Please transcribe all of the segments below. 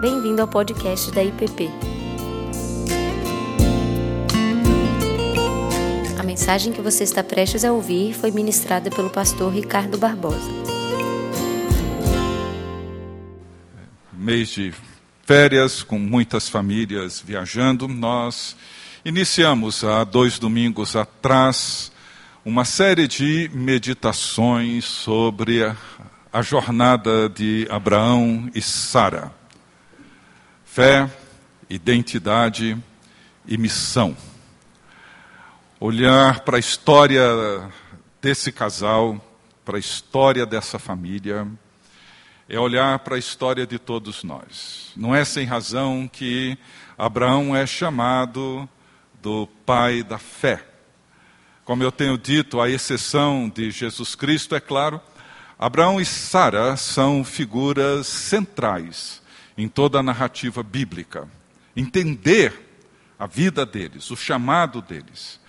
Bem-vindo ao podcast da IPP. A mensagem que você está prestes a ouvir foi ministrada pelo pastor Ricardo Barbosa. Mês de férias, com muitas famílias viajando, nós iniciamos há dois domingos atrás uma série de meditações sobre a, a jornada de Abraão e Sara. Fé, identidade e missão. Olhar para a história desse casal, para a história dessa família, é olhar para a história de todos nós. Não é sem razão que Abraão é chamado do pai da fé. Como eu tenho dito, a exceção de Jesus Cristo, é claro, Abraão e Sara são figuras centrais em toda a narrativa bíblica. Entender a vida deles, o chamado deles,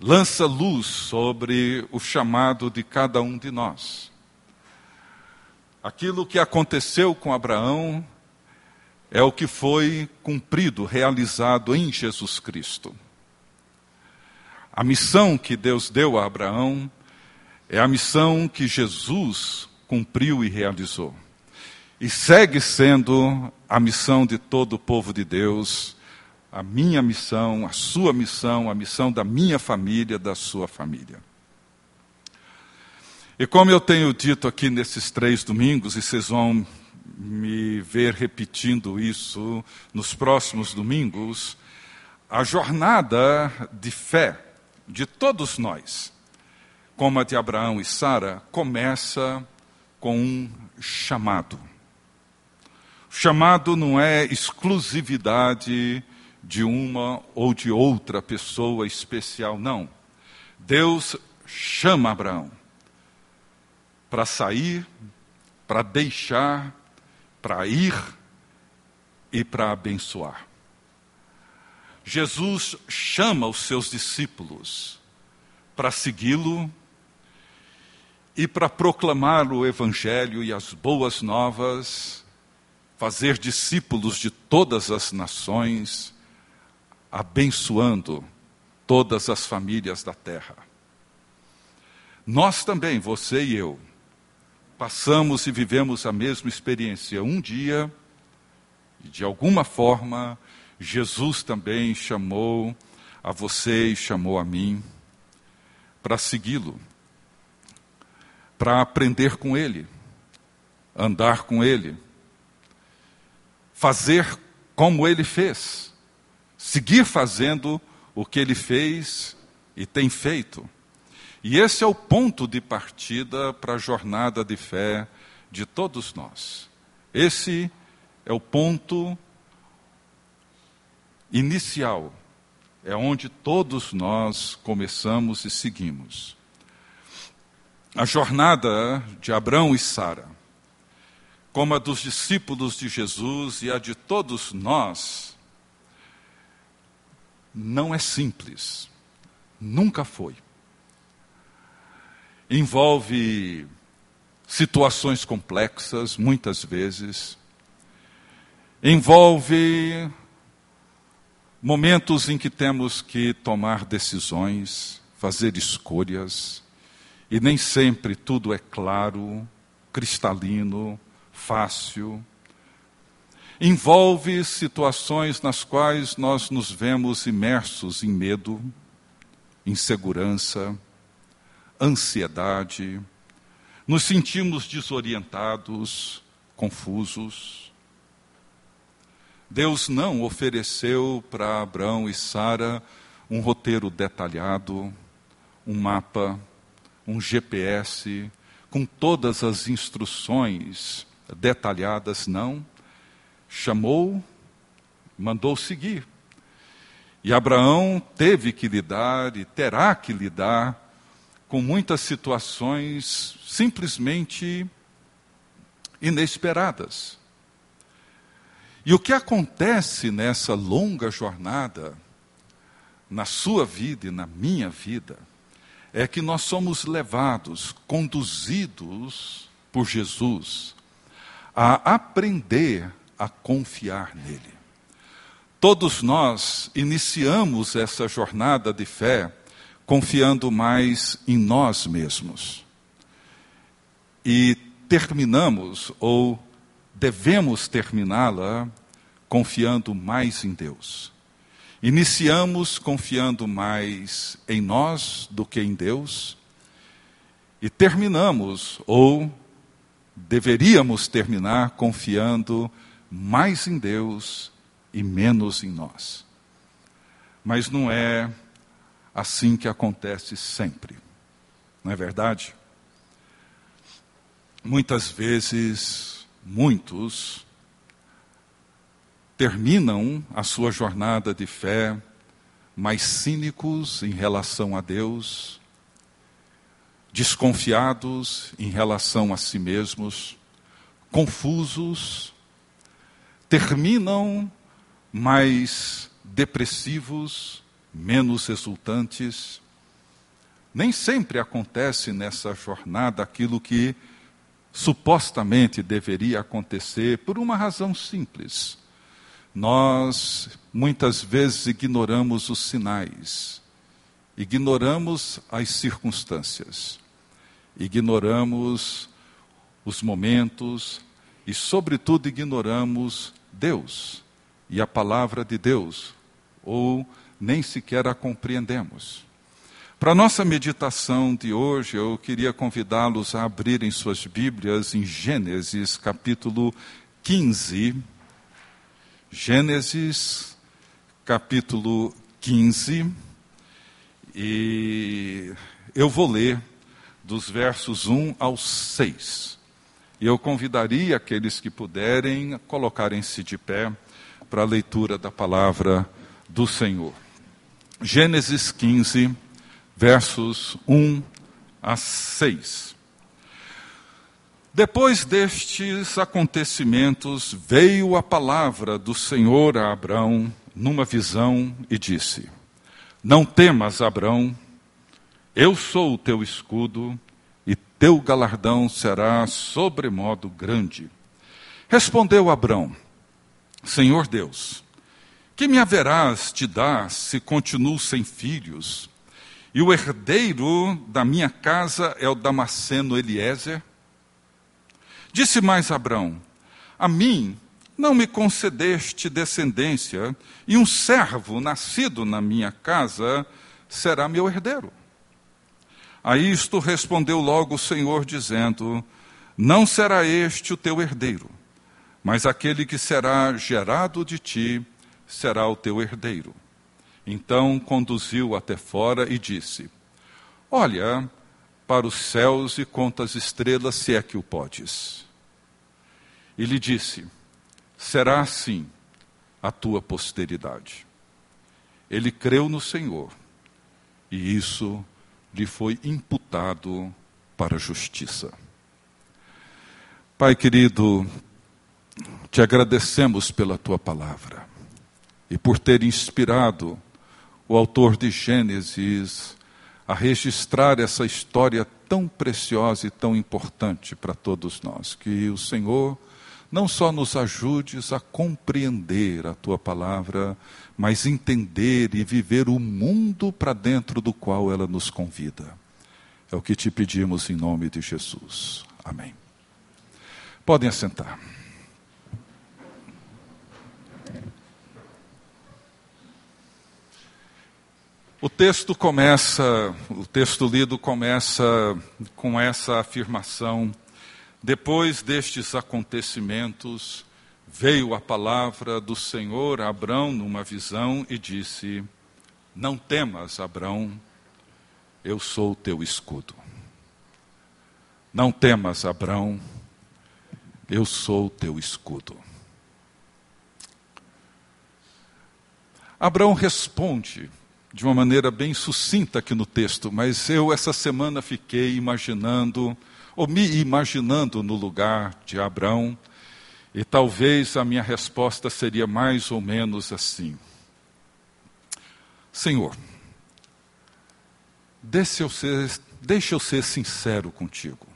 lança luz sobre o chamado de cada um de nós. Aquilo que aconteceu com Abraão é o que foi cumprido, realizado em Jesus Cristo. A missão que Deus deu a Abraão é a missão que Jesus cumpriu e realizou. E segue sendo a missão de todo o povo de Deus, a minha missão, a sua missão, a missão da minha família, da sua família. E como eu tenho dito aqui nesses três domingos, e vocês vão me ver repetindo isso nos próximos domingos, a jornada de fé de todos nós, como a de Abraão e Sara, começa com um chamado. Chamado não é exclusividade de uma ou de outra pessoa especial, não. Deus chama Abraão para sair, para deixar, para ir e para abençoar. Jesus chama os seus discípulos para segui-lo e para proclamar o Evangelho e as boas novas, fazer discípulos de todas as nações, abençoando todas as famílias da terra. Nós também, você e eu, passamos e vivemos a mesma experiência. Um dia, de alguma forma, Jesus também chamou a você e chamou a mim para segui-lo, para aprender com ele, andar com ele, fazer como ele fez, seguir fazendo o que ele fez e tem feito. E esse é o ponto de partida para a jornada de fé de todos nós. Esse é o ponto inicial, é onde todos nós começamos e seguimos. A jornada de Abraão e Sara, como a dos discípulos de Jesus e a de todos nós, não é simples, nunca foi. Envolve situações complexas, muitas vezes, envolve Momentos em que temos que tomar decisões, fazer escolhas, e nem sempre tudo é claro, cristalino, fácil. Envolve situações nas quais nós nos vemos imersos em medo, insegurança, ansiedade, nos sentimos desorientados, confusos. Deus não ofereceu para Abraão e Sara um roteiro detalhado, um mapa, um GPS, com todas as instruções detalhadas, não. Chamou, mandou seguir. E Abraão teve que lidar e terá que lidar com muitas situações simplesmente inesperadas. E o que acontece nessa longa jornada, na sua vida e na minha vida, é que nós somos levados, conduzidos por Jesus, a aprender a confiar nele. Todos nós iniciamos essa jornada de fé confiando mais em nós mesmos. E terminamos, ou devemos terminá-la, confiando mais em Deus. Iniciamos confiando mais em nós do que em Deus, e terminamos, ou deveríamos terminar, confiando mais em Deus e menos em nós. Mas não é assim que acontece sempre, não é verdade? Muitas vezes, muitos terminam a sua jornada de fé mais cínicos em relação a Deus, desconfiados em relação a si mesmos, confusos, terminam mais depressivos, menos exultantes. Nem sempre acontece nessa jornada aquilo que supostamente deveria acontecer por uma razão simples. Nós muitas vezes ignoramos os sinais, ignoramos as circunstâncias, ignoramos os momentos e, sobretudo, ignoramos Deus e a palavra de Deus, ou nem sequer a compreendemos. Para a nossa meditação de hoje, eu queria convidá-los a abrirem suas Bíblias em Gênesis capítulo 15. Gênesis capítulo 15. E eu vou ler dos versos 1 ao 6. E eu convidaria aqueles que puderem colocarem-se de pé para a leitura da palavra do Senhor. Gênesis 15, versos 1 a 6. Depois destes acontecimentos, veio a palavra do Senhor a Abrão numa visão e disse: Não temas, Abrão, eu sou o teu escudo e teu galardão será sobremodo grande. Respondeu Abrão: Senhor Deus, que me haverás de dar se continuo sem filhos? E o herdeiro da minha casa é o Damasceno Eliezer? Disse mais Abrão: A mim não me concedeste descendência, e um servo nascido na minha casa será meu herdeiro. A isto respondeu logo o Senhor, dizendo: Não será este o teu herdeiro, mas aquele que será gerado de ti será o teu herdeiro. Então conduziu até fora e disse: Olha para os céus e conta as estrelas, se é que o podes. E lhe disse: Será assim a tua posteridade. Ele creu no Senhor, e isso lhe foi imputado para a justiça. Pai querido, te agradecemos pela tua palavra e por ter inspirado o autor de Gênesis a registrar essa história tão preciosa e tão importante para todos nós. Que o Senhor não só nos ajudes a compreender a tua palavra, mas entender e viver o mundo para dentro do qual ela nos convida. É o que te pedimos em nome de Jesus. Amém. Podem assentar. O texto começa, o texto lido começa com essa afirmação: depois destes acontecimentos, veio a palavra do Senhor a Abrão numa visão e disse: Não temas, Abrão, eu sou o teu escudo. Não temas, Abrão, eu sou o teu escudo. Abraão responde de uma maneira bem sucinta aqui no texto, mas eu essa semana fiquei imaginando, ou me imaginando no lugar de Abraão, e talvez a minha resposta seria mais ou menos assim: Senhor, deixa eu ser, deixa eu ser sincero contigo.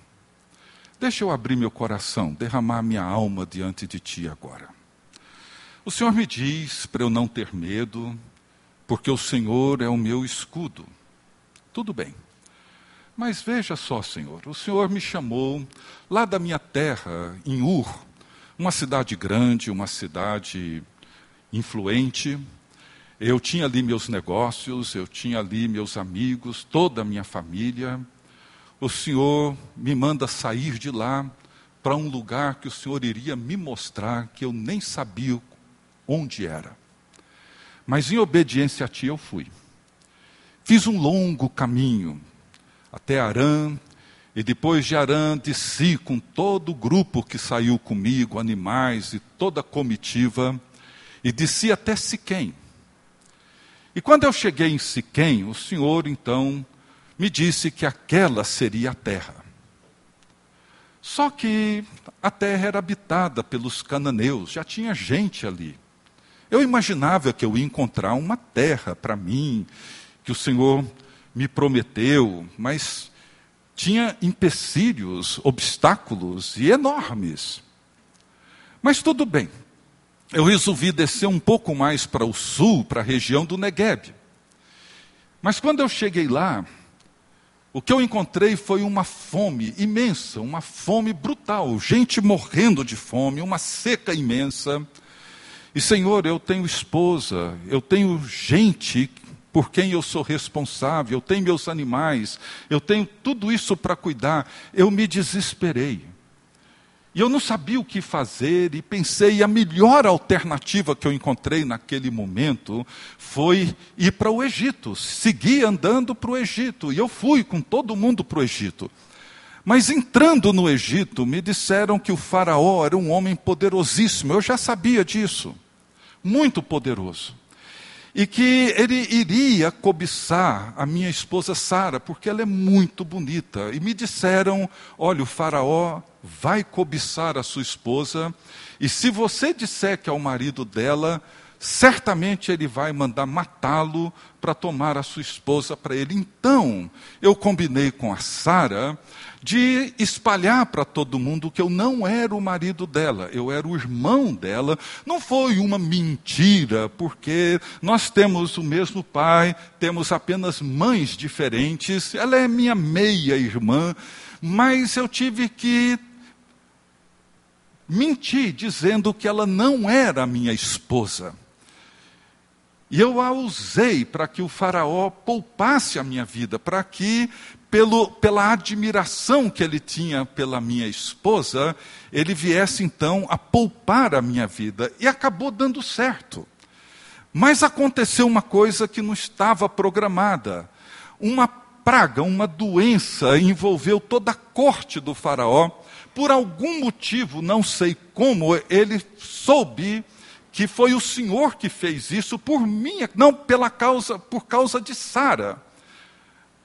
Deixa eu abrir meu coração, derramar minha alma diante de ti agora. O Senhor me diz para eu não ter medo, porque o Senhor é o meu escudo. Tudo bem. Mas veja só, Senhor, o Senhor me chamou lá da minha terra, em Ur, uma cidade grande, uma cidade influente. Eu tinha ali meus negócios, eu tinha ali meus amigos, toda a minha família. O Senhor me manda sair de lá para um lugar que o Senhor iria me mostrar que eu nem sabia onde era. Mas em obediência a Ti eu fui. Fiz um longo caminho até Arã, e depois de Arã desci com todo o grupo que saiu comigo, animais e toda a comitiva, e desci até Siquém. E quando eu cheguei em Siquém, o Senhor então me disse que aquela seria a terra. Só que a terra era habitada pelos cananeus, já tinha gente ali. Eu imaginava que eu ia encontrar uma terra para mim, que o Senhor me prometeu, mas tinha empecilhos, obstáculos e enormes. Mas tudo bem. Eu resolvi descer um pouco mais para o sul, para a região do Negueb. Mas quando eu cheguei lá, o que eu encontrei foi uma fome imensa, uma fome brutal, gente morrendo de fome, uma seca imensa. E Senhor, eu tenho esposa, eu tenho gente por quem eu sou responsável, eu tenho meus animais, eu tenho tudo isso para cuidar. Eu me desesperei. E eu não sabia o que fazer e pensei, a melhor alternativa que eu encontrei naquele momento foi ir para o Egito, seguir andando para o Egito. E eu fui com todo mundo para o Egito. Mas entrando no Egito, me disseram que o Faraó era um homem poderosíssimo. Eu já sabia disso muito poderoso. E que ele iria cobiçar a minha esposa Sara, porque ela é muito bonita. E me disseram: olha, o Faraó vai cobiçar a sua esposa, e se você disser que é o marido dela, certamente ele vai mandar matá-lo para tomar a sua esposa para ele. Então, eu combinei com a Sara de espalhar para todo mundo que eu não era o marido dela, eu era o irmão dela. Não foi uma mentira, porque nós temos o mesmo pai, temos apenas mães diferentes. Ela é minha meia-irmã, mas eu tive que mentir dizendo que ela não era minha esposa. E eu a usei para que o Faraó poupasse a minha vida, para que pelo, pela admiração que ele tinha pela minha esposa, ele viesse então a poupar a minha vida. E acabou dando certo. Mas aconteceu uma coisa que não estava programada. Uma praga, uma doença envolveu toda a corte do Faraó. Por algum motivo, não sei como, ele soube que foi o Senhor que fez isso por mim, não pela causa, por causa de Sara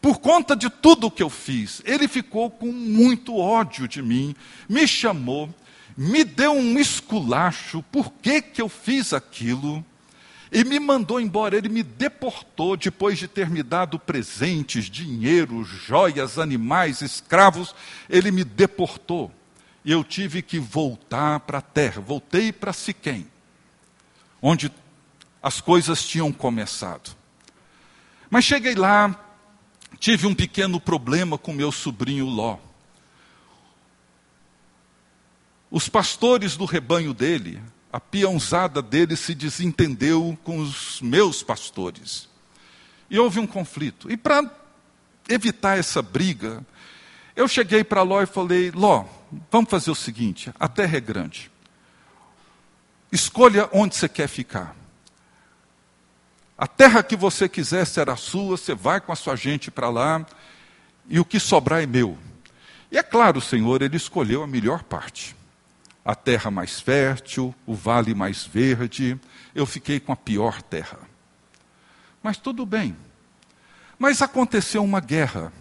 por conta de tudo que eu fiz, ele ficou com muito ódio de mim, me chamou, me deu um esculacho, por que, que eu fiz aquilo, e me mandou embora. Ele me deportou depois de ter me dado presentes, dinheiro, joias, animais, escravos. Ele me deportou. E eu tive que voltar para a terra. Voltei para Siquém, onde as coisas tinham começado. Mas cheguei lá, tive um pequeno problema com meu sobrinho Ló. Os pastores do rebanho dele, a peãozada dele se desentendeu com os meus pastores. E houve um conflito. E para evitar essa briga, eu cheguei para Ló e falei: Ló, vamos fazer o seguinte: a terra é grande. Escolha onde você quer ficar. A terra que você quiser será sua, você vai com a sua gente para lá, e o que sobrar é meu. E é claro, Senhor, ele escolheu a melhor parte. A terra mais fértil, o vale mais verde, eu fiquei com a pior terra. Mas tudo bem. Mas aconteceu uma guerra.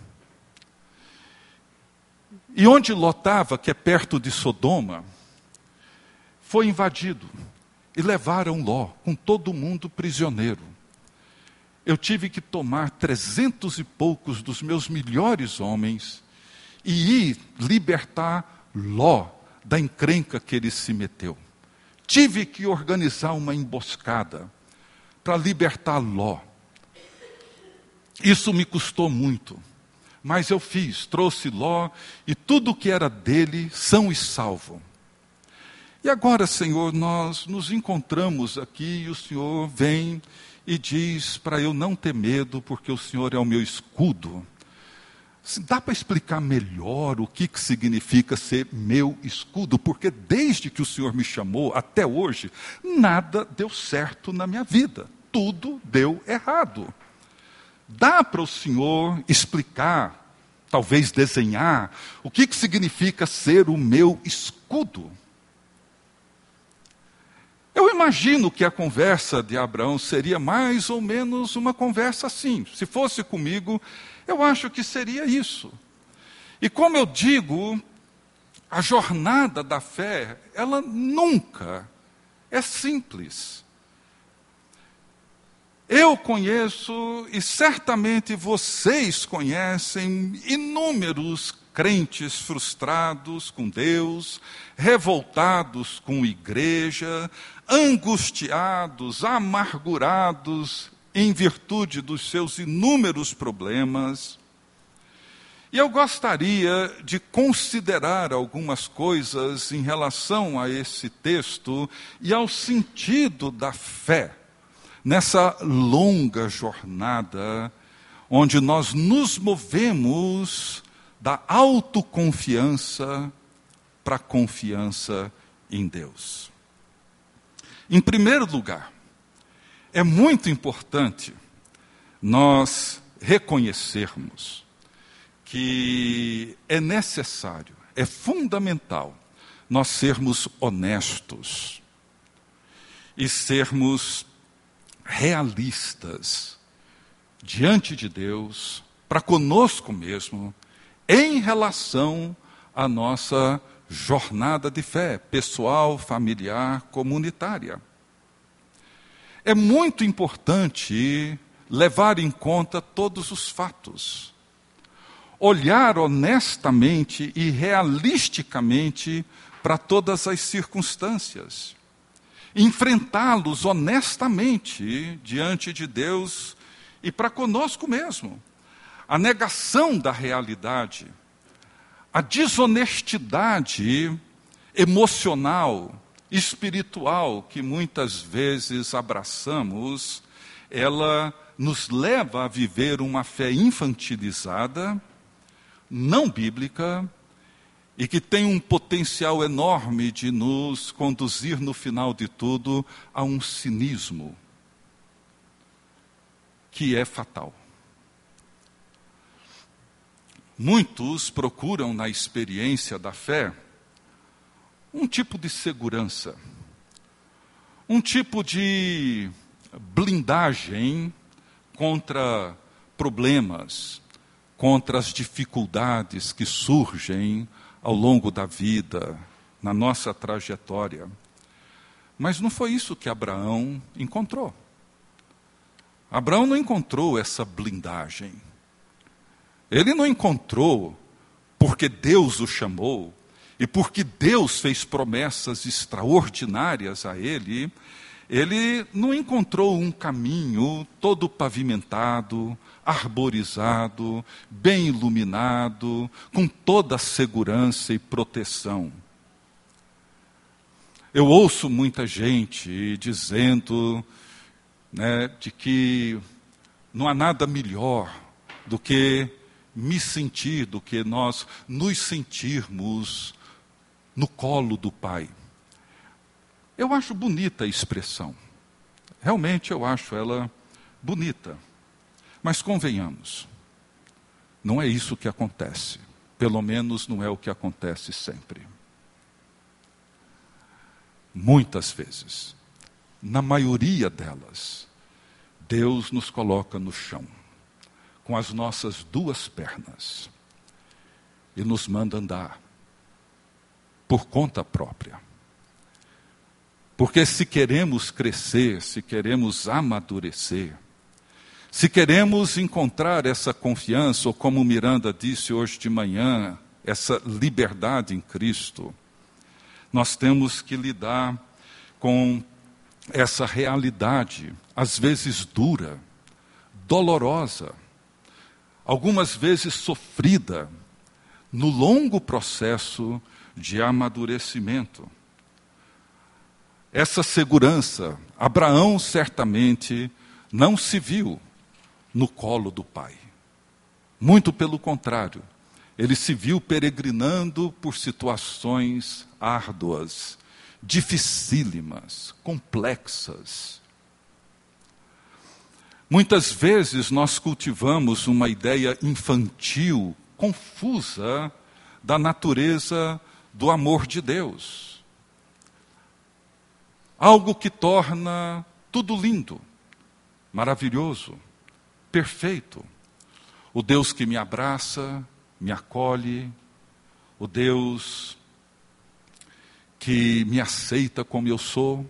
E onde lotava, que é perto de Sodoma, foi invadido. E levaram Ló, com todo mundo prisioneiro eu tive que tomar trezentos e poucos dos meus melhores homens e ir libertar Ló da encrenca que ele se meteu. tive que organizar uma emboscada para libertar Ló. Isso me custou muito, mas eu fiz, trouxe Ló e tudo que era dele são e salvo. E agora, Senhor, nós nos encontramos aqui e o Senhor vem e diz para eu não ter medo, porque o Senhor é o meu escudo. Dá para explicar melhor o que, que significa ser meu escudo? Porque desde que o Senhor me chamou até hoje, nada deu certo na minha vida. Tudo deu errado. Dá para o Senhor explicar, talvez desenhar, o que, que significa ser o meu escudo? Eu imagino que a conversa de Abraão seria mais ou menos uma conversa assim. Se fosse comigo, eu acho que seria isso. E como eu digo, a jornada da fé, ela nunca é simples. Eu conheço e certamente vocês conhecem inúmeros crentes frustrados com Deus, revoltados com igreja, angustiados, amargurados em virtude dos seus inúmeros problemas. E eu gostaria de considerar algumas coisas em relação a esse texto e ao sentido da fé nessa longa jornada onde nós nos movemos da autoconfiança para a confiança em Deus. Em primeiro lugar, é muito importante nós reconhecermos que é necessário, é fundamental nós sermos honestos e sermos realistas diante de Deus, para conosco mesmo, em relação à nossa jornada de fé, pessoal, familiar, comunitária. É muito importante levar em conta todos os fatos, olhar honestamente e realisticamente para todas as circunstâncias, enfrentá-los honestamente diante de Deus e para conosco mesmo. A negação da realidade, a desonestidade emocional, espiritual que muitas vezes abraçamos, ela nos leva a viver uma fé infantilizada, não bíblica, e que tem um potencial enorme de nos conduzir, no final de tudo, a um cinismo que é fatal. Muitos procuram na experiência da fé um tipo de segurança, um tipo de blindagem contra problemas, contra as dificuldades que surgem ao longo da vida, na nossa trajetória. Mas não foi isso que Abraão encontrou. Abraão não encontrou essa blindagem. Ele não encontrou porque Deus o chamou e porque Deus fez promessas extraordinárias a ele. Ele não encontrou um caminho todo pavimentado, arborizado, bem iluminado, com toda a segurança e proteção. Eu ouço muita gente dizendo né, de que não há nada melhor do que me sentir do que nós nos sentirmos no colo do Pai. Eu acho bonita a expressão. Realmente eu acho ela bonita. Mas convenhamos, não é isso que acontece. Pelo menos não é o que acontece sempre. Muitas vezes, na maioria delas, Deus nos coloca no chão com as nossas duas pernas e nos manda andar por conta própria. Porque se queremos crescer, se queremos amadurecer, se queremos encontrar essa confiança, ou como Miranda disse hoje de manhã, essa liberdade em Cristo, nós temos que lidar com essa realidade, às vezes dura, dolorosa, algumas vezes sofrida, no longo processo de amadurecimento. Essa segurança, Abraão certamente não se viu no colo do pai. Muito pelo contrário, ele se viu peregrinando por situações árduas, dificílimas, complexas. Muitas vezes nós cultivamos uma ideia infantil, confusa, da natureza do amor de Deus. Algo que torna tudo lindo, maravilhoso, perfeito. O Deus que me abraça, me acolhe, o Deus que me aceita como eu sou.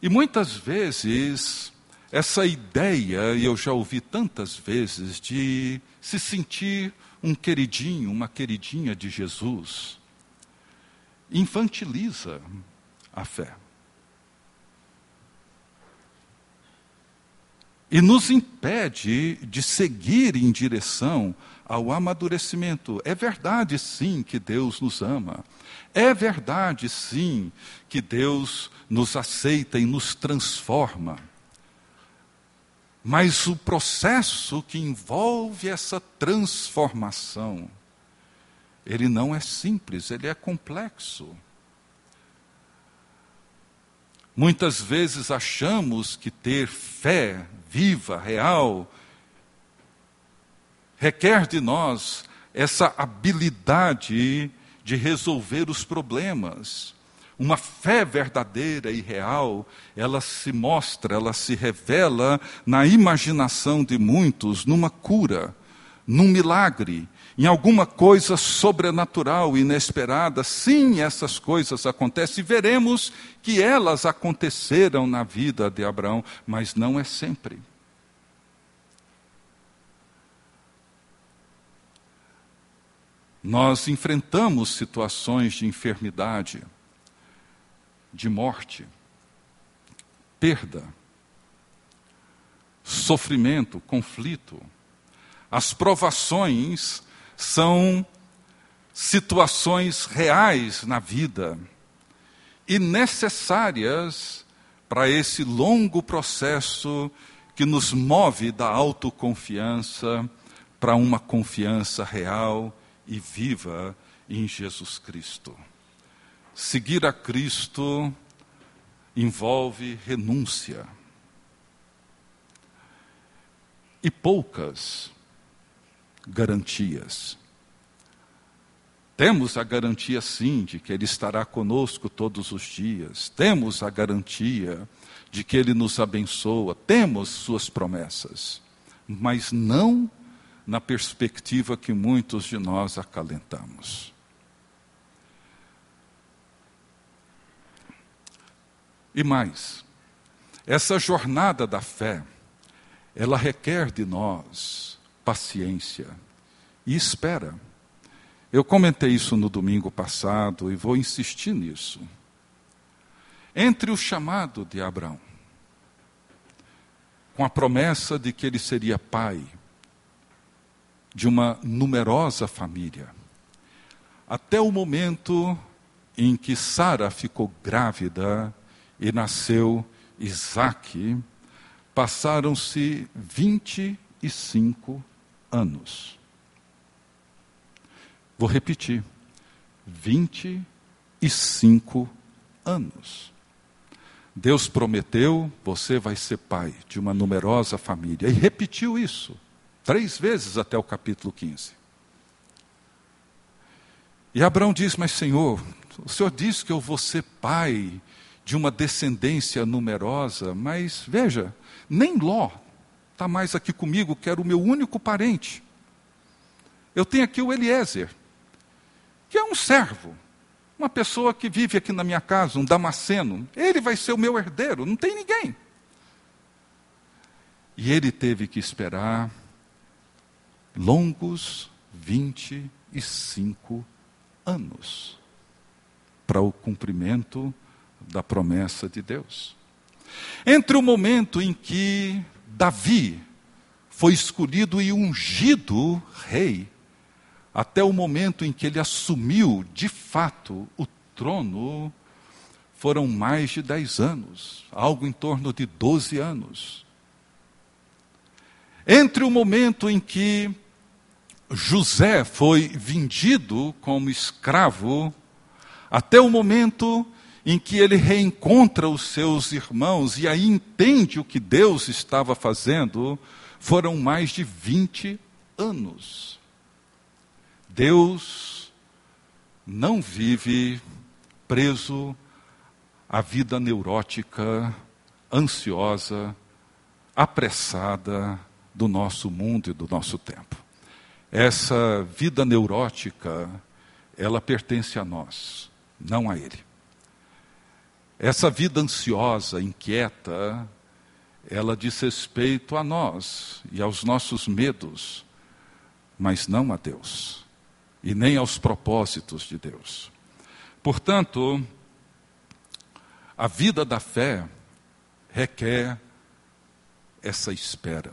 E muitas vezes, essa ideia, e eu já ouvi tantas vezes, de se sentir um queridinho, uma queridinha de Jesus, infantiliza a fé. E nos impede de seguir em direção ao amadurecimento. É verdade, sim, que Deus nos ama. É verdade, sim, que Deus nos aceita e nos transforma. Mas o processo que envolve essa transformação, ele não é simples, ele é complexo. Muitas vezes achamos que ter fé viva, real, requer de nós essa habilidade de resolver os problemas. Uma fé verdadeira e real, ela se mostra, ela se revela na imaginação de muitos, numa cura, num milagre, em alguma coisa sobrenatural, inesperada. Sim, essas coisas acontecem e veremos que elas aconteceram na vida de Abraão, mas não é sempre. Nós enfrentamos situações de enfermidade, de morte, perda, sofrimento, conflito. As provações são situações reais na vida e necessárias para esse longo processo que nos move da autoconfiança para uma confiança real e viva em Jesus Cristo. Seguir a Cristo envolve renúncia. E poucas garantias. Temos a garantia, sim, de que Ele estará conosco todos os dias. Temos a garantia de que Ele nos abençoa. Temos Suas promessas. Mas não na perspectiva que muitos de nós acalentamos. E mais, essa jornada da fé, ela requer de nós paciência e espera. Eu comentei isso no domingo passado e vou insistir nisso. Entre o chamado de Abraão, com a promessa de que ele seria pai, de uma numerosa família. Até o momento em que Sara ficou grávida e nasceu Isaac, passaram-se 25 anos. Vou repetir: 25 anos. Deus prometeu: você vai ser pai de uma numerosa família. E repetiu isso. Três vezes até o capítulo 15. E Abraão diz: Mas Senhor, o Senhor diz que eu vou ser pai de uma descendência numerosa, mas veja, nem Ló está mais aqui comigo, que era o meu único parente. Eu tenho aqui o Eliezer, que é um servo, uma pessoa que vive aqui na minha casa, um damasceno. Ele vai ser o meu herdeiro, não tem ninguém. E ele teve que esperar longos 25 anos para o cumprimento da promessa de Deus. Entre o momento em que Davi foi escolhido e ungido rei, até o momento em que ele assumiu de fato o trono, foram mais de dez anos, algo em torno de doze anos. Entre o momento em que José foi vendido como escravo, até o momento em que ele reencontra os seus irmãos e aí entende o que Deus estava fazendo, foram mais de 20 anos. Deus não vive preso à vida neurótica, ansiosa, apressada do nosso mundo e do nosso tempo. Essa vida neurótica, ela pertence a nós, não a Ele. Essa vida ansiosa, inquieta, ela diz respeito a nós e aos nossos medos, mas não a Deus, e nem aos propósitos de Deus. Portanto, a vida da fé requer essa espera.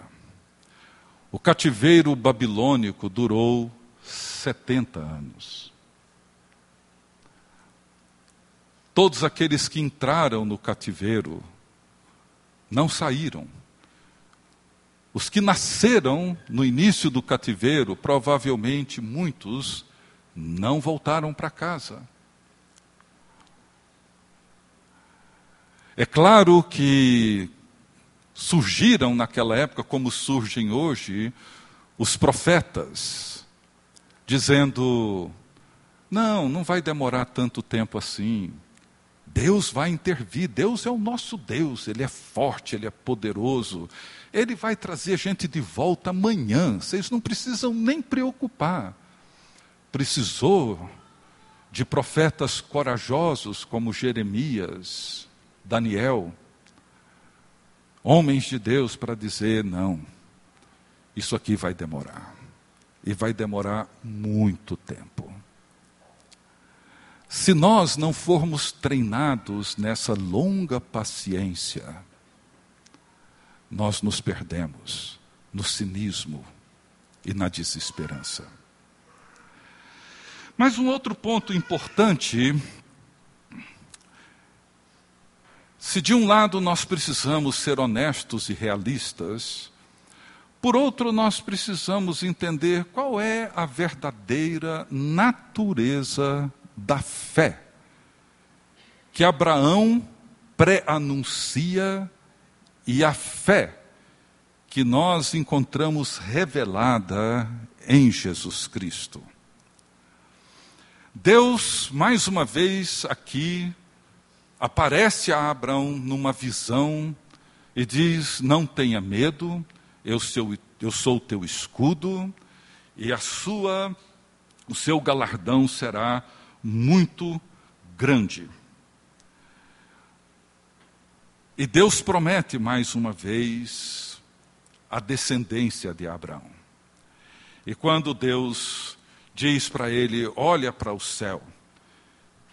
O cativeiro babilônico durou 70 anos. Todos aqueles que entraram no cativeiro não saíram. Os que nasceram no início do cativeiro, provavelmente muitos, não voltaram para casa. É claro que surgiram naquela época, como surgem hoje, os profetas, dizendo: não, não vai demorar tanto tempo assim. Deus vai intervir, Deus é o nosso Deus, Ele é forte, Ele é poderoso, Ele vai trazer a gente de volta amanhã, vocês não precisam nem preocupar. Precisou de profetas corajosos como Jeremias, Daniel, homens de Deus para dizer: não, isso aqui vai demorar. E vai demorar muito tempo. Se nós não formos treinados nessa longa paciência, nós nos perdemos no cinismo e na desesperança. Mas um outro ponto importante se de um lado nós precisamos ser honestos e realistas, por outro nós precisamos entender qual é a verdadeira natureza da fé que Abraão pré-anuncia e a fé que nós encontramos revelada em Jesus Cristo. Deus, mais uma vez aqui, aparece a Abraão numa visão e diz: Não tenha medo, eu sou, eu sou o teu escudo, e a sua, o seu galardão será muito grande. E Deus promete mais uma vez a descendência de Abraão. E quando Deus diz para ele: Olha para o céu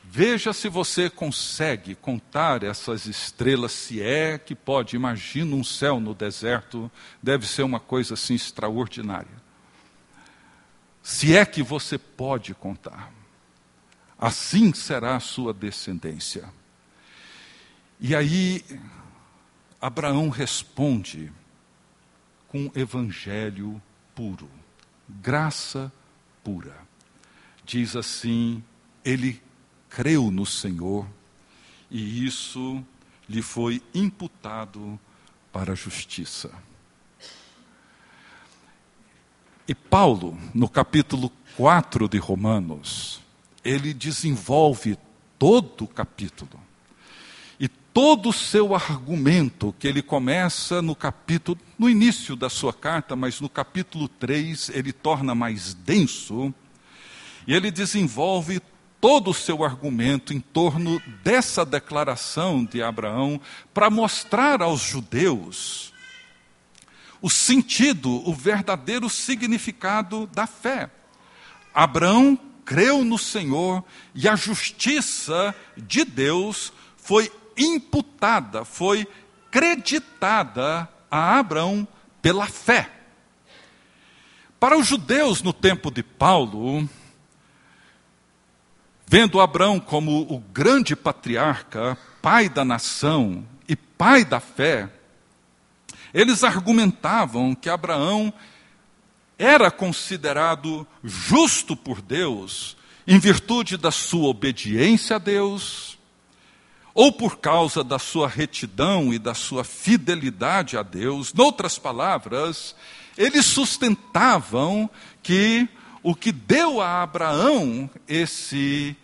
Veja se você consegue contar essas estrelas, se é que pode. Imagina um céu no deserto, deve ser uma coisa assim extraordinária. Se é que você pode contar, assim será a sua descendência. E aí, Abraão responde com evangelho puro, graça pura. Diz assim: ele creu no Senhor e isso lhe foi imputado para a justiça. E Paulo, no capítulo 4 de Romanos, ele desenvolve todo o capítulo. E todo o seu argumento, que ele começa no capítulo, no início da sua carta, mas no capítulo 3 ele torna mais denso, e ele desenvolve todo o seu argumento em torno dessa declaração de Abraão para mostrar aos judeus o sentido, o verdadeiro significado da fé. Abraão creu no Senhor e a justiça de Deus foi imputada, foi creditada a Abraão pela fé. Para os judeus no tempo de Paulo, vendo Abraão como o grande patriarca, pai da nação e pai da fé, eles argumentavam que Abraão era considerado justo por Deus em virtude da sua obediência a Deus, ou por causa da sua retidão e da sua fidelidade a Deus. Noutras palavras, eles sustentavam que o que deu a Abraão esse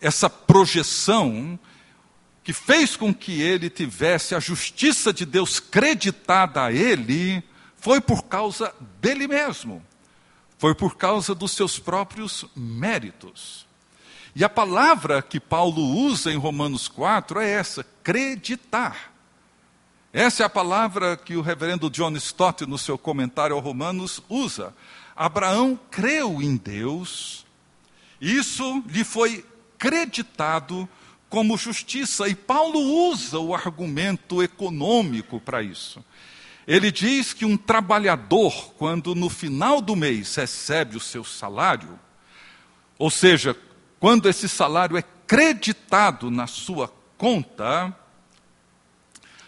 essa projeção que fez com que ele tivesse a justiça de Deus creditada a ele, foi por causa dele mesmo. Foi por causa dos seus próprios méritos. E a palavra que Paulo usa em Romanos 4 é essa: creditar. Essa é a palavra que o reverendo John Stott, no seu comentário ao Romanos, usa. Abraão creu em Deus, isso lhe foi creditado como justiça. E Paulo usa o argumento econômico para isso. Ele diz que um trabalhador, quando no final do mês recebe o seu salário, ou seja, quando esse salário é creditado na sua conta,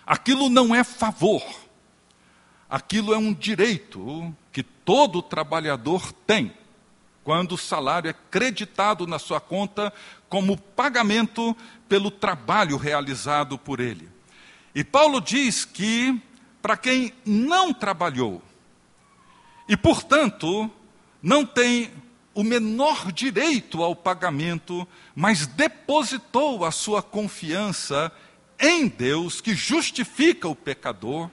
aquilo não é favor, aquilo é um direito que todo trabalhador tem quando o salário é creditado na sua conta como pagamento pelo trabalho realizado por ele. E Paulo diz que para quem não trabalhou e, portanto, não tem o menor direito ao pagamento, mas depositou a sua confiança em Deus, que justifica o pecador,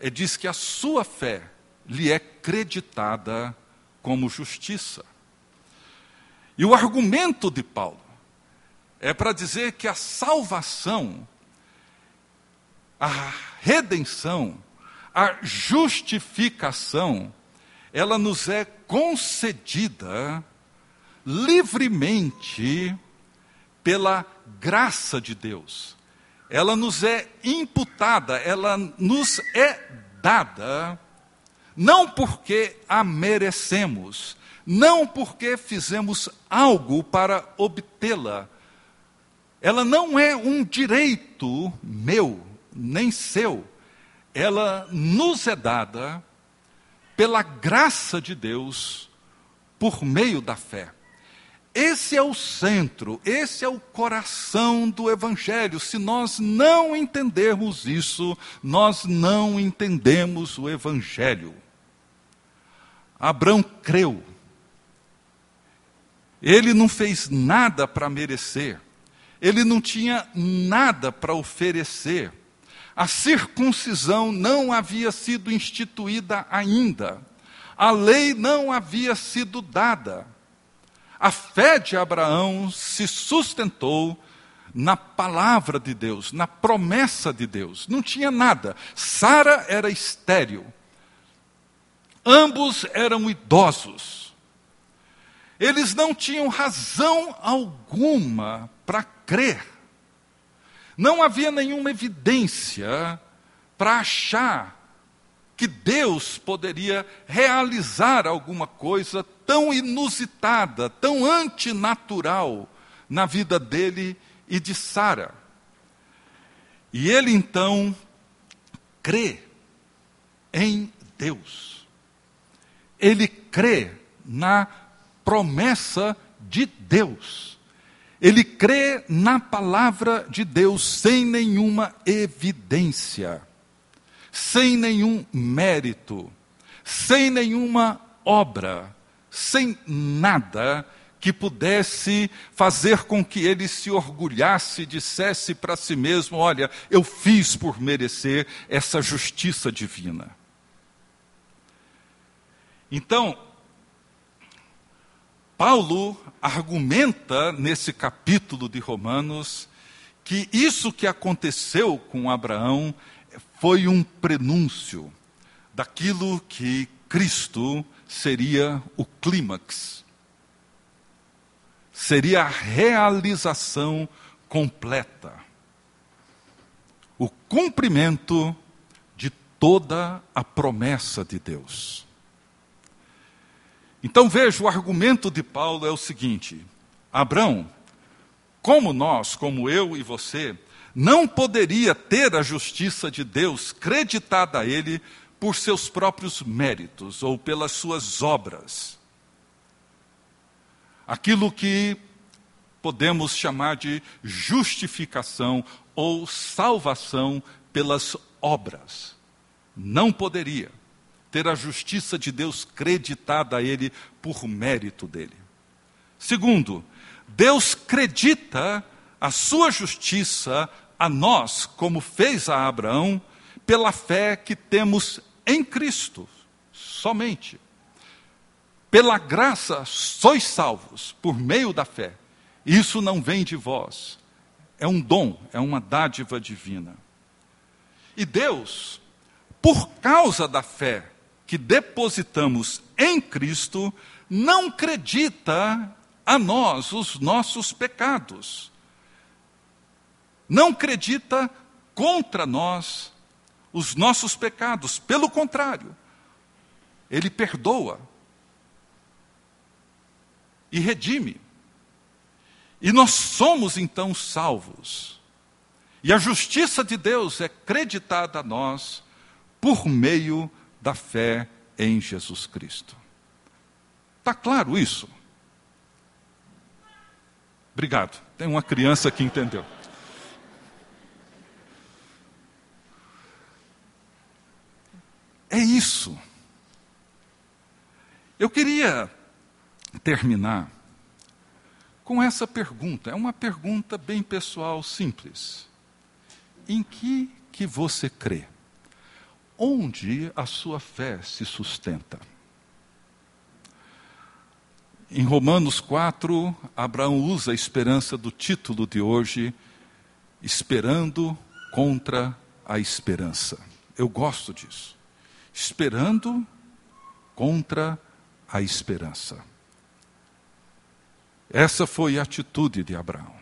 e diz que a sua fé lhe é creditada como justiça. E o argumento de Paulo é para dizer que a salvação, a redenção, a justificação, ela nos é concedida livremente pela graça de Deus. Ela nos é imputada, ela nos é dada, não porque a merecemos, não porque fizemos algo para obtê-la. Ela não é um direito meu, nem seu. Ela nos é dada pela graça de Deus, por meio da fé. Esse é o centro, esse é o coração do Evangelho. Se nós não entendermos isso, nós não entendemos o Evangelho. Abraão creu ele não fez nada para merecer, ele não tinha nada para oferecer. A circuncisão não havia sido instituída ainda, a lei não havia sido dada. A fé de Abraão se sustentou na palavra de Deus, na promessa de Deus. Não tinha nada. Sara era estéril. Ambos eram idosos. Eles não tinham razão alguma para crer. Não havia nenhuma evidência para achar que Deus poderia realizar alguma coisa tão inusitada, tão antinatural na vida dele e de Sara. E ele então crê em Deus. Ele crê na promessa de Deus. Ele crê na palavra de Deus sem nenhuma evidência, sem nenhum mérito, sem nenhuma obra, sem nada que pudesse fazer com que ele se orgulhasse dissesse para si mesmo: Olha, eu fiz por merecer essa justiça divina. Então, Paulo argumenta nesse capítulo de Romanos que isso que aconteceu com Abraão foi um prenúncio daquilo que Cristo seria o clímax. Seria a realização completa. O cumprimento de toda a promessa de Deus. Então veja, o argumento de Paulo é o seguinte: Abraão, como nós, como eu e você, não poderia ter a justiça de Deus creditada a ele por seus próprios méritos ou pelas suas obras. Aquilo que podemos chamar de justificação ou salvação pelas obras. Não poderia ter a justiça de Deus creditada a ele por mérito dele. Segundo, Deus credita a sua justiça a nós, como fez a Abraão, pela fé que temos em Cristo, somente. Pela graça sois salvos, por meio da fé. Isso não vem de vós, é um dom, é uma dádiva divina. E Deus, por causa da fé que depositamos em Cristo, não acredita a nós os nossos pecados. Não acredita contra nós os nossos pecados. Pelo contrário, Ele perdoa e redime. E nós somos então salvos. E a justiça de Deus é creditada a nós por meio da fé em Jesus Cristo. Está claro isso? Obrigado. Tem uma criança que entendeu. É isso. Eu queria terminar com essa pergunta. É uma pergunta bem pessoal, simples. Em que que você crê? Onde a sua fé se sustenta? Em Romanos 4, Abraão usa a esperança do título de hoje, Esperando contra a Esperança. Eu gosto disso. Esperando contra a esperança. Essa foi a atitude de Abraão.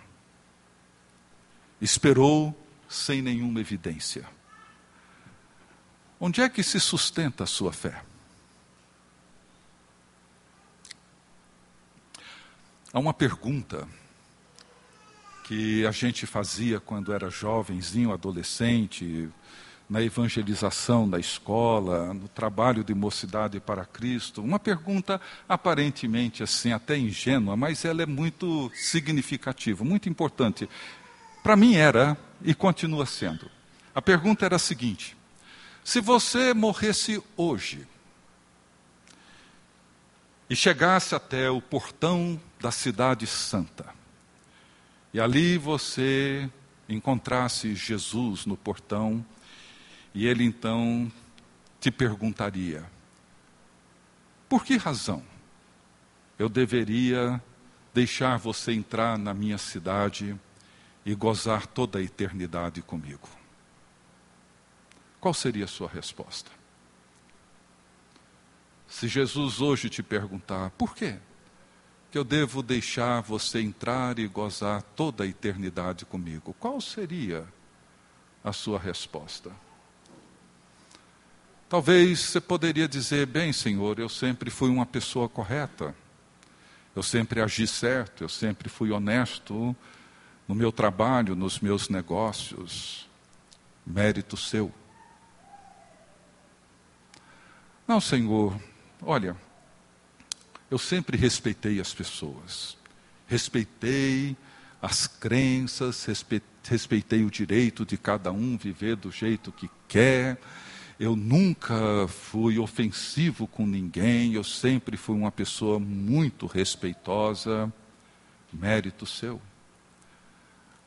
Esperou sem nenhuma evidência. Onde é que se sustenta a sua fé? Há uma pergunta que a gente fazia quando era jovenzinho, adolescente, na evangelização da escola, no trabalho de mocidade para Cristo. Uma pergunta aparentemente assim, até ingênua, mas ela é muito significativa, muito importante. Para mim era e continua sendo. A pergunta era a seguinte: se você morresse hoje, e chegasse até o portão da Cidade Santa, e ali você encontrasse Jesus no portão, e ele então te perguntaria: por que razão eu deveria deixar você entrar na minha cidade e gozar toda a eternidade comigo? Qual seria a sua resposta? Se Jesus hoje te perguntar, por quê? Que eu devo deixar você entrar e gozar toda a eternidade comigo, qual seria a sua resposta? Talvez você poderia dizer: bem, Senhor, eu sempre fui uma pessoa correta, eu sempre agi certo, eu sempre fui honesto no meu trabalho, nos meus negócios, mérito seu. Não, Senhor, Olha, eu sempre respeitei as pessoas, respeitei as crenças, respeitei o direito de cada um viver do jeito que quer. Eu nunca fui ofensivo com ninguém, eu sempre fui uma pessoa muito respeitosa. Mérito seu.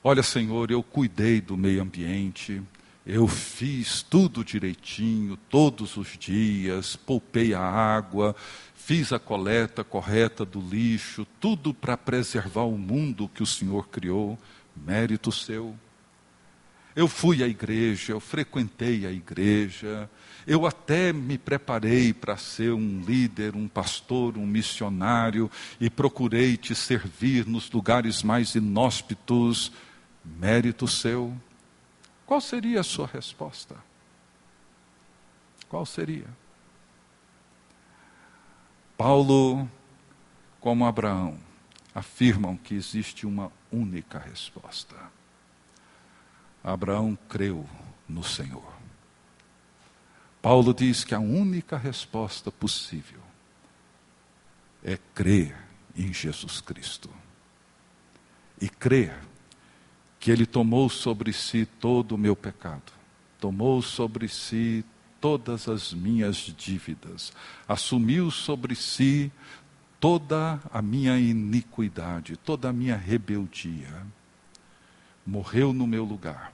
Olha, Senhor, eu cuidei do meio ambiente, eu fiz tudo direitinho, todos os dias, poupei a água, fiz a coleta correta do lixo, tudo para preservar o mundo que o Senhor criou, mérito seu. Eu fui à igreja, eu frequentei a igreja, eu até me preparei para ser um líder, um pastor, um missionário e procurei te servir nos lugares mais inóspitos. mérito seu, qual seria a sua resposta? Qual seria? Paulo, como Abraão, afirmam que existe uma única resposta. Abraão creu no Senhor. Paulo diz que a única resposta possível é crer em Jesus Cristo. E crer que Ele tomou sobre si todo o meu pecado, tomou sobre si todas as minhas dívidas, assumiu sobre si toda a minha iniquidade, toda a minha rebeldia, morreu no meu lugar,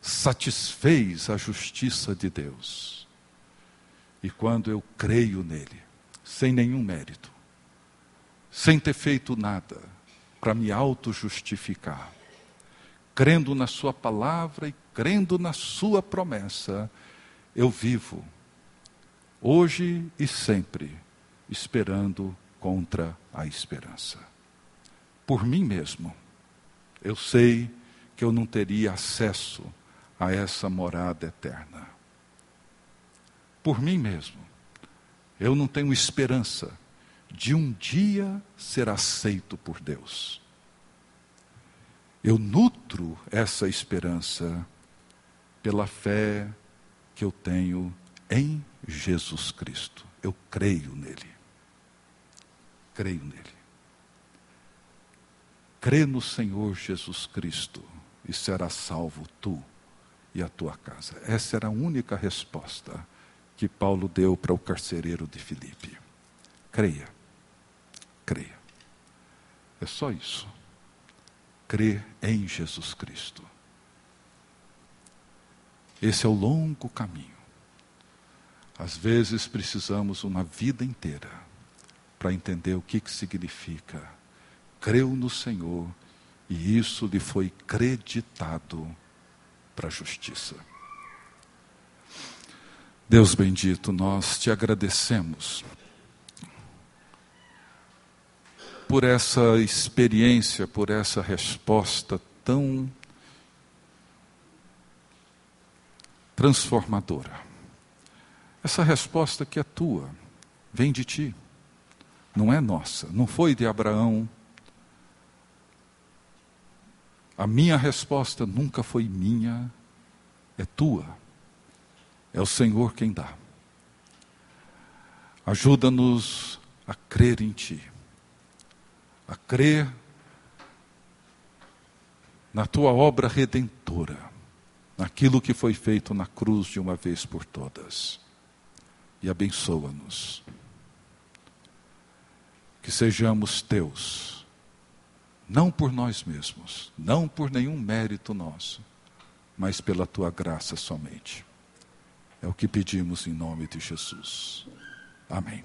satisfez a justiça de Deus. E quando eu creio nele, sem nenhum mérito, sem ter feito nada para me auto-justificar, crendo na Sua palavra e crendo na Sua promessa, eu vivo, hoje e sempre, esperando contra a esperança. Por mim mesmo, eu sei que eu não teria acesso a essa morada eterna. Por mim mesmo, eu não tenho esperança de um dia ser aceito por Deus. Eu nutro essa esperança pela fé que eu tenho em Jesus Cristo. Eu creio nele. Creio nele. Crê no Senhor Jesus Cristo e será salvo tu e a tua casa. Essa era a única resposta que Paulo deu para o carcereiro de Filipe. Creia. Creia. É só isso. Crê em Jesus Cristo. Esse é o longo caminho. Às vezes precisamos uma vida inteira para entender o que, que significa. Creu no Senhor e isso lhe foi creditado para a justiça. Deus bendito, nós te agradecemos por essa experiência, por essa resposta tão transformadora. Essa resposta que é tua, vem de ti, não é nossa, não foi de Abraão. A minha resposta nunca foi minha, é tua. É o Senhor quem dá. Ajuda-nos a crer em Ti, a crer na Tua obra redentora, naquilo que foi feito na cruz de uma vez por todas e abençoa-nos. Que sejamos teus, não por nós mesmos, não por nenhum mérito nosso, mas pela tua graça somente. É o que pedimos em nome de Jesus. Amém.